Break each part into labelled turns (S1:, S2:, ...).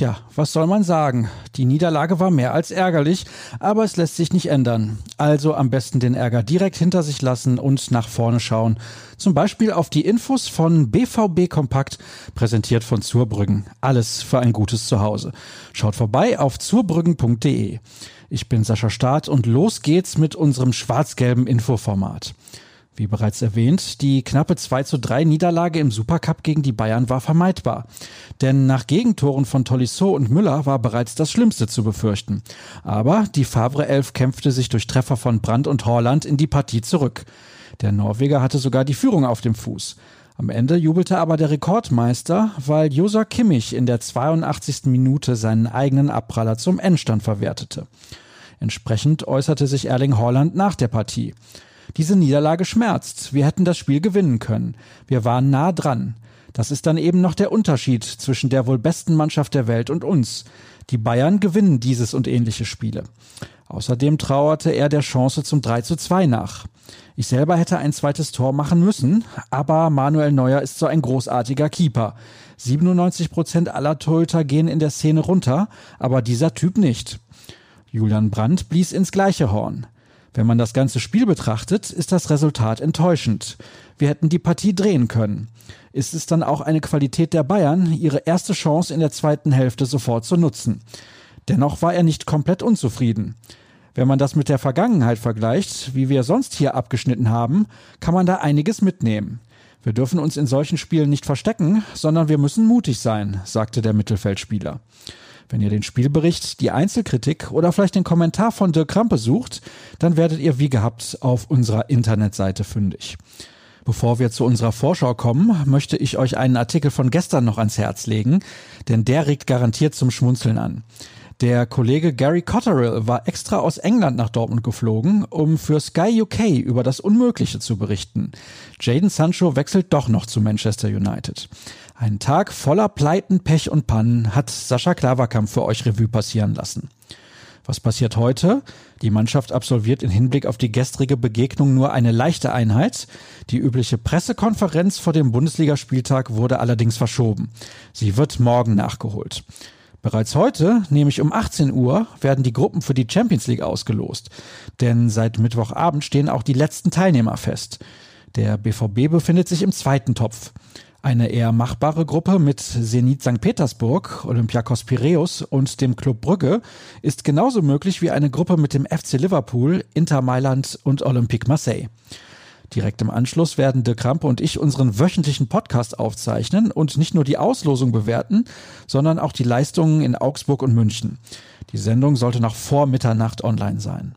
S1: Tja, was soll man sagen? Die Niederlage war mehr als ärgerlich, aber es lässt sich nicht ändern. Also am besten den Ärger direkt hinter sich lassen und nach vorne schauen. Zum Beispiel auf die Infos von BVB Kompakt, präsentiert von Zurbrüggen. Alles für ein gutes Zuhause. Schaut vorbei auf zurbrüggen.de. Ich bin Sascha Staat und los geht's mit unserem schwarz-gelben Infoformat. Wie bereits erwähnt, die knappe 2 zu 3 Niederlage im Supercup gegen die Bayern war vermeidbar. Denn nach Gegentoren von Tolisso und Müller war bereits das Schlimmste zu befürchten. Aber die Favre 11 kämpfte sich durch Treffer von Brandt und Horland in die Partie zurück. Der Norweger hatte sogar die Führung auf dem Fuß. Am Ende jubelte aber der Rekordmeister, weil Josa Kimmich in der 82. Minute seinen eigenen Abpraller zum Endstand verwertete. Entsprechend äußerte sich Erling Haaland nach der Partie. Diese Niederlage schmerzt. Wir hätten das Spiel gewinnen können. Wir waren nah dran. Das ist dann eben noch der Unterschied zwischen der wohl besten Mannschaft der Welt und uns. Die Bayern gewinnen dieses und ähnliche Spiele. Außerdem trauerte er der Chance zum 3 zu 2 nach. Ich selber hätte ein zweites Tor machen müssen, aber Manuel Neuer ist so ein großartiger Keeper. 97 Prozent aller Torhüter gehen in der Szene runter, aber dieser Typ nicht. Julian Brandt blies ins gleiche Horn. Wenn man das ganze Spiel betrachtet, ist das Resultat enttäuschend. Wir hätten die Partie drehen können. Ist es dann auch eine Qualität der Bayern, ihre erste Chance in der zweiten Hälfte sofort zu nutzen? Dennoch war er nicht komplett unzufrieden. Wenn man das mit der Vergangenheit vergleicht, wie wir sonst hier abgeschnitten haben, kann man da einiges mitnehmen. Wir dürfen uns in solchen Spielen nicht verstecken, sondern wir müssen mutig sein, sagte der Mittelfeldspieler. Wenn ihr den Spielbericht, die Einzelkritik oder vielleicht den Kommentar von Dirk Krampe sucht, dann werdet ihr wie gehabt auf unserer Internetseite fündig. Bevor wir zu unserer Vorschau kommen, möchte ich euch einen Artikel von gestern noch ans Herz legen, denn der regt garantiert zum Schmunzeln an. Der Kollege Gary Cotterill war extra aus England nach Dortmund geflogen, um für Sky UK über das Unmögliche zu berichten. Jaden Sancho wechselt doch noch zu Manchester United. Ein Tag voller Pleiten, Pech und Pannen hat Sascha Klaverkamp für euch Revue passieren lassen. Was passiert heute? Die Mannschaft absolviert in Hinblick auf die gestrige Begegnung nur eine leichte Einheit. Die übliche Pressekonferenz vor dem Bundesligaspieltag wurde allerdings verschoben. Sie wird morgen nachgeholt. Bereits heute, nämlich um 18 Uhr, werden die Gruppen für die Champions League ausgelost. Denn seit Mittwochabend stehen auch die letzten Teilnehmer fest. Der BVB befindet sich im zweiten Topf. Eine eher machbare Gruppe mit Zenit St. Petersburg, Olympiakos Piraeus und dem Club Brügge ist genauso möglich wie eine Gruppe mit dem FC Liverpool, Inter Mailand und Olympique Marseille. Direkt im Anschluss werden De Krampe und ich unseren wöchentlichen Podcast aufzeichnen und nicht nur die Auslosung bewerten, sondern auch die Leistungen in Augsburg und München. Die Sendung sollte noch vor Mitternacht online sein.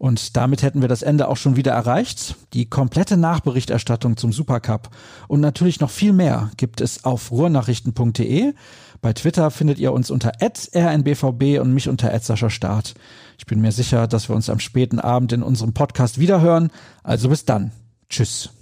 S1: Und damit hätten wir das Ende auch schon wieder erreicht. Die komplette Nachberichterstattung zum Supercup und natürlich noch viel mehr gibt es auf ruhrnachrichten.de. Bei Twitter findet ihr uns unter rnbvb und mich unter Start. Ich bin mir sicher, dass wir uns am späten Abend in unserem Podcast wiederhören. Also bis dann. Tschüss.